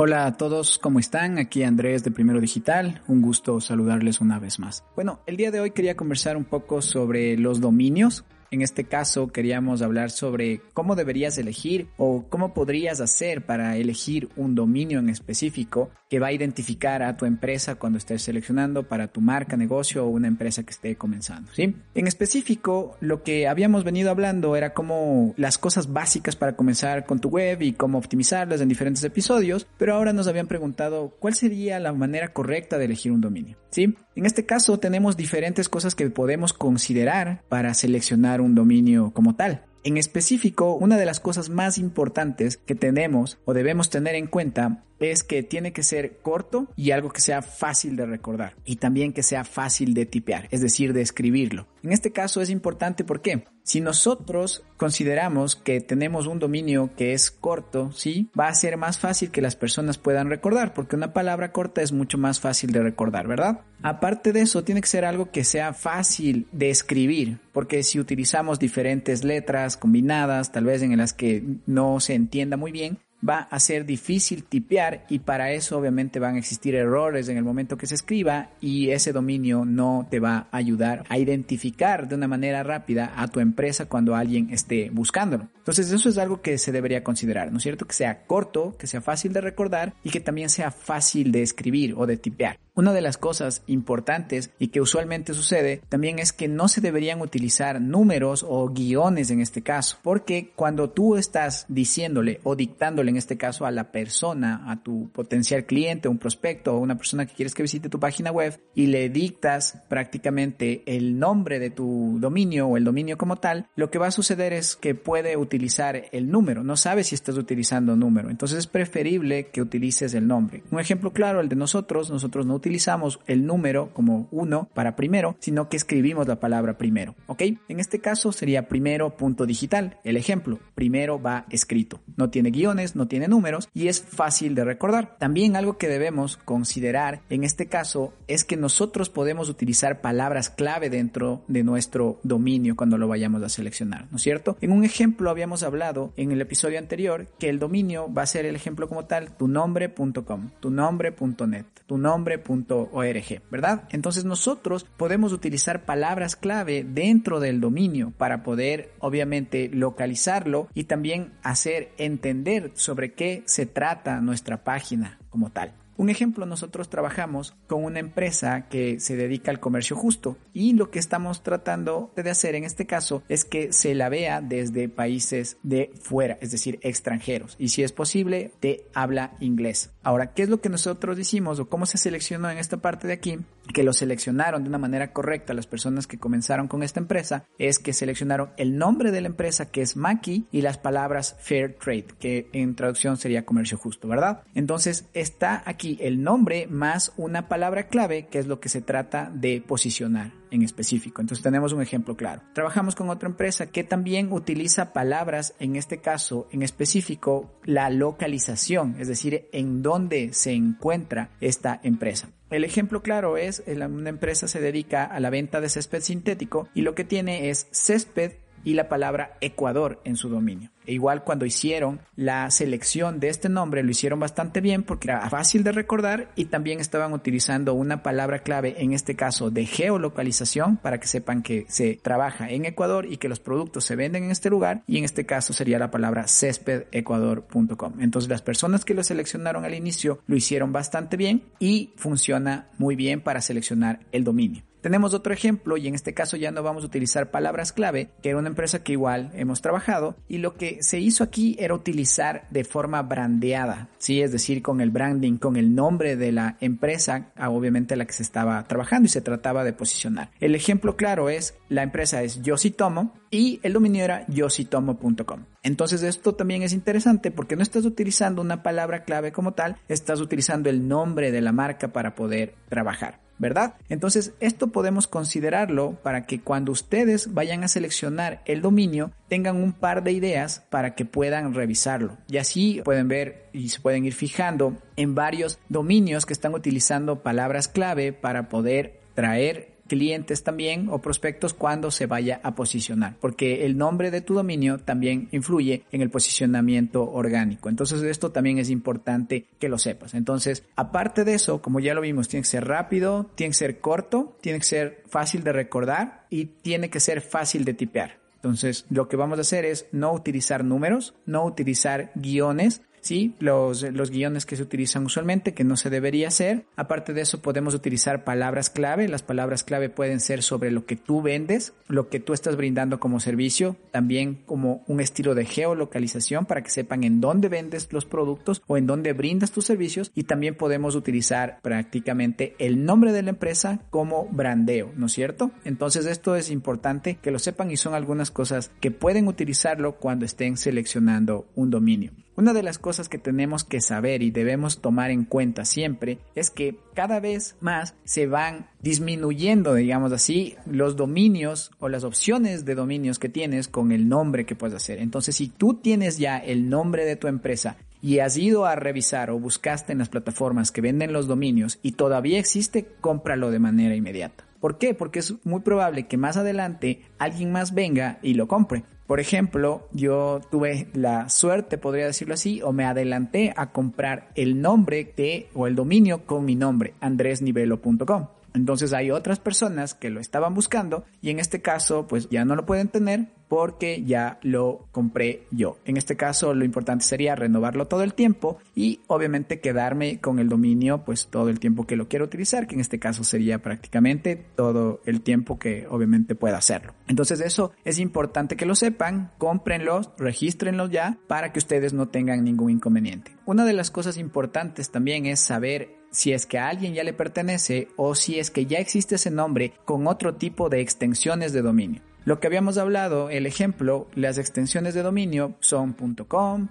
Hola a todos, ¿cómo están? Aquí Andrés de Primero Digital, un gusto saludarles una vez más. Bueno, el día de hoy quería conversar un poco sobre los dominios, en este caso queríamos hablar sobre cómo deberías elegir o cómo podrías hacer para elegir un dominio en específico que va a identificar a tu empresa cuando estés seleccionando para tu marca, negocio o una empresa que esté comenzando, ¿sí? En específico, lo que habíamos venido hablando era como las cosas básicas para comenzar con tu web y cómo optimizarlas en diferentes episodios, pero ahora nos habían preguntado cuál sería la manera correcta de elegir un dominio, ¿sí? En este caso tenemos diferentes cosas que podemos considerar para seleccionar un dominio como tal. En específico, una de las cosas más importantes que tenemos o debemos tener en cuenta es que tiene que ser corto y algo que sea fácil de recordar y también que sea fácil de tipear, es decir, de escribirlo. En este caso es importante porque si nosotros consideramos que tenemos un dominio que es corto, sí, va a ser más fácil que las personas puedan recordar porque una palabra corta es mucho más fácil de recordar, ¿verdad? Aparte de eso, tiene que ser algo que sea fácil de escribir, porque si utilizamos diferentes letras combinadas, tal vez en las que no se entienda muy bien, va a ser difícil tipear y para eso obviamente van a existir errores en el momento que se escriba y ese dominio no te va a ayudar a identificar de una manera rápida a tu empresa cuando alguien esté buscándolo. Entonces eso es algo que se debería considerar, ¿no es cierto? Que sea corto, que sea fácil de recordar y que también sea fácil de escribir o de tipear. Una de las cosas importantes y que usualmente sucede también es que no se deberían utilizar números o guiones en este caso, porque cuando tú estás diciéndole o dictándole en este caso a la persona, a tu potencial cliente, un prospecto o una persona que quieres que visite tu página web y le dictas prácticamente el nombre de tu dominio o el dominio como tal, lo que va a suceder es que puede utilizar el número, no sabes si estás utilizando número, entonces es preferible que utilices el nombre. Un ejemplo claro, el de nosotros, nosotros no utilizamos utilizamos el número como uno para primero, sino que escribimos la palabra primero, ¿ok? En este caso sería primero punto digital. El ejemplo, primero va escrito. No tiene guiones, no tiene números y es fácil de recordar. También algo que debemos considerar en este caso es que nosotros podemos utilizar palabras clave dentro de nuestro dominio cuando lo vayamos a seleccionar, ¿no es cierto? En un ejemplo habíamos hablado en el episodio anterior que el dominio va a ser el ejemplo como tal, tu nombre.com, tu nombre.net, tu nombre.com ¿verdad? Entonces nosotros podemos utilizar palabras clave dentro del dominio para poder obviamente localizarlo y también hacer entender sobre qué se trata nuestra página como tal. Un ejemplo, nosotros trabajamos con una empresa que se dedica al comercio justo y lo que estamos tratando de hacer en este caso es que se la vea desde países de fuera, es decir, extranjeros y si es posible de habla inglés. Ahora, ¿qué es lo que nosotros hicimos o cómo se seleccionó en esta parte de aquí? Que lo seleccionaron de una manera correcta las personas que comenzaron con esta empresa es que seleccionaron el nombre de la empresa que es Maki y las palabras Fair Trade, que en traducción sería comercio justo, ¿verdad? Entonces está aquí el nombre más una palabra clave, que es lo que se trata de posicionar en específico. Entonces tenemos un ejemplo claro. Trabajamos con otra empresa que también utiliza palabras, en este caso en específico, la localización, es decir, en dónde se encuentra esta empresa. El ejemplo claro es, una empresa se dedica a la venta de césped sintético y lo que tiene es césped y la palabra Ecuador en su dominio. E igual cuando hicieron la selección de este nombre lo hicieron bastante bien porque era fácil de recordar y también estaban utilizando una palabra clave en este caso de geolocalización para que sepan que se trabaja en Ecuador y que los productos se venden en este lugar y en este caso sería la palabra céspedecuador.com. Entonces las personas que lo seleccionaron al inicio lo hicieron bastante bien y funciona muy bien para seleccionar el dominio. Tenemos otro ejemplo y en este caso ya no vamos a utilizar palabras clave, que era una empresa que igual hemos trabajado y lo que se hizo aquí era utilizar de forma brandeada, ¿sí? es decir, con el branding, con el nombre de la empresa, obviamente la que se estaba trabajando y se trataba de posicionar. El ejemplo claro es, la empresa es Yositomo y el dominio era yositomo.com. Entonces esto también es interesante porque no estás utilizando una palabra clave como tal, estás utilizando el nombre de la marca para poder trabajar. ¿Verdad? Entonces, esto podemos considerarlo para que cuando ustedes vayan a seleccionar el dominio, tengan un par de ideas para que puedan revisarlo. Y así pueden ver y se pueden ir fijando en varios dominios que están utilizando palabras clave para poder traer clientes también o prospectos cuando se vaya a posicionar, porque el nombre de tu dominio también influye en el posicionamiento orgánico. Entonces esto también es importante que lo sepas. Entonces, aparte de eso, como ya lo vimos, tiene que ser rápido, tiene que ser corto, tiene que ser fácil de recordar y tiene que ser fácil de tipear. Entonces, lo que vamos a hacer es no utilizar números, no utilizar guiones, ¿sí? Los, los guiones que se utilizan usualmente, que no se debería hacer. Aparte de eso, podemos utilizar palabras clave. Las palabras clave pueden ser sobre lo que tú vendes, lo que tú estás brindando como servicio, también como un estilo de geolocalización para que sepan en dónde vendes los productos o en dónde brindas tus servicios. Y también podemos utilizar prácticamente el nombre de la empresa como brandeo, ¿no es cierto? Entonces esto es importante que lo sepan y son algunas cosas que pueden utilizarlo cuando estén seleccionando un dominio. Una de las cosas que tenemos que saber y debemos tomar en cuenta siempre es que cada vez más se van disminuyendo, digamos así, los dominios o las opciones de dominios que tienes con el nombre que puedes hacer. Entonces, si tú tienes ya el nombre de tu empresa y has ido a revisar o buscaste en las plataformas que venden los dominios y todavía existe, cómpralo de manera inmediata. ¿Por qué? Porque es muy probable que más adelante alguien más venga y lo compre. Por ejemplo, yo tuve la suerte, podría decirlo así, o me adelanté a comprar el nombre de o el dominio con mi nombre, andresnivelo.com. Entonces hay otras personas que lo estaban buscando y en este caso pues ya no lo pueden tener porque ya lo compré yo. En este caso lo importante sería renovarlo todo el tiempo y obviamente quedarme con el dominio pues todo el tiempo que lo quiero utilizar, que en este caso sería prácticamente todo el tiempo que obviamente pueda hacerlo. Entonces eso es importante que lo sepan, cómprenlos, regístrenlos ya para que ustedes no tengan ningún inconveniente. Una de las cosas importantes también es saber si es que a alguien ya le pertenece o si es que ya existe ese nombre con otro tipo de extensiones de dominio. Lo que habíamos hablado, el ejemplo, las extensiones de dominio son .com,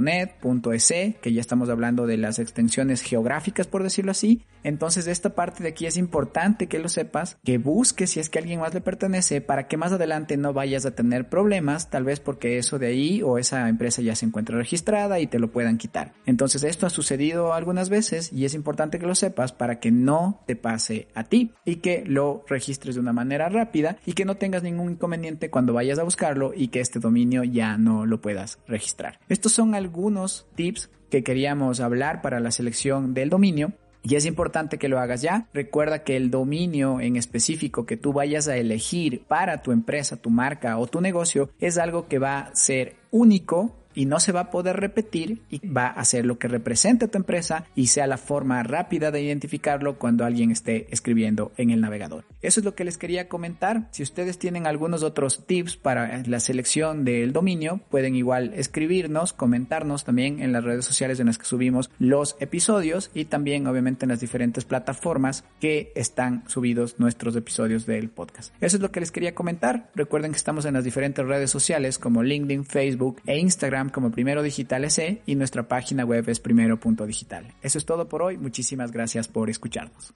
.net, .es, que ya estamos hablando de las extensiones geográficas, por decirlo así. Entonces, esta parte de aquí es importante que lo sepas, que busques si es que alguien más le pertenece, para que más adelante no vayas a tener problemas, tal vez porque eso de ahí o esa empresa ya se encuentra registrada y te lo puedan quitar. Entonces, esto ha sucedido algunas veces y es importante que lo sepas para que no te pase a ti y que lo registres de una manera rápida y que no tengas ningún inconveniente cuando vayas a buscarlo y que este dominio ya no lo puedas registrar. Estos son algunos tips que queríamos hablar para la selección del dominio. Y es importante que lo hagas ya. Recuerda que el dominio en específico que tú vayas a elegir para tu empresa, tu marca o tu negocio es algo que va a ser único y no se va a poder repetir y va a ser lo que represente tu empresa y sea la forma rápida de identificarlo cuando alguien esté escribiendo en el navegador. Eso es lo que les quería comentar. Si ustedes tienen algunos otros tips para la selección del dominio, pueden igual escribirnos, comentarnos también en las redes sociales en las que subimos los episodios y también obviamente en las diferentes plataformas que están subidos nuestros episodios del podcast. Eso es lo que les quería comentar. Recuerden que estamos en las diferentes redes sociales como LinkedIn, Facebook e Instagram como Primero Digital SE y nuestra página web es primero.digital. Eso es todo por hoy. Muchísimas gracias por escucharnos.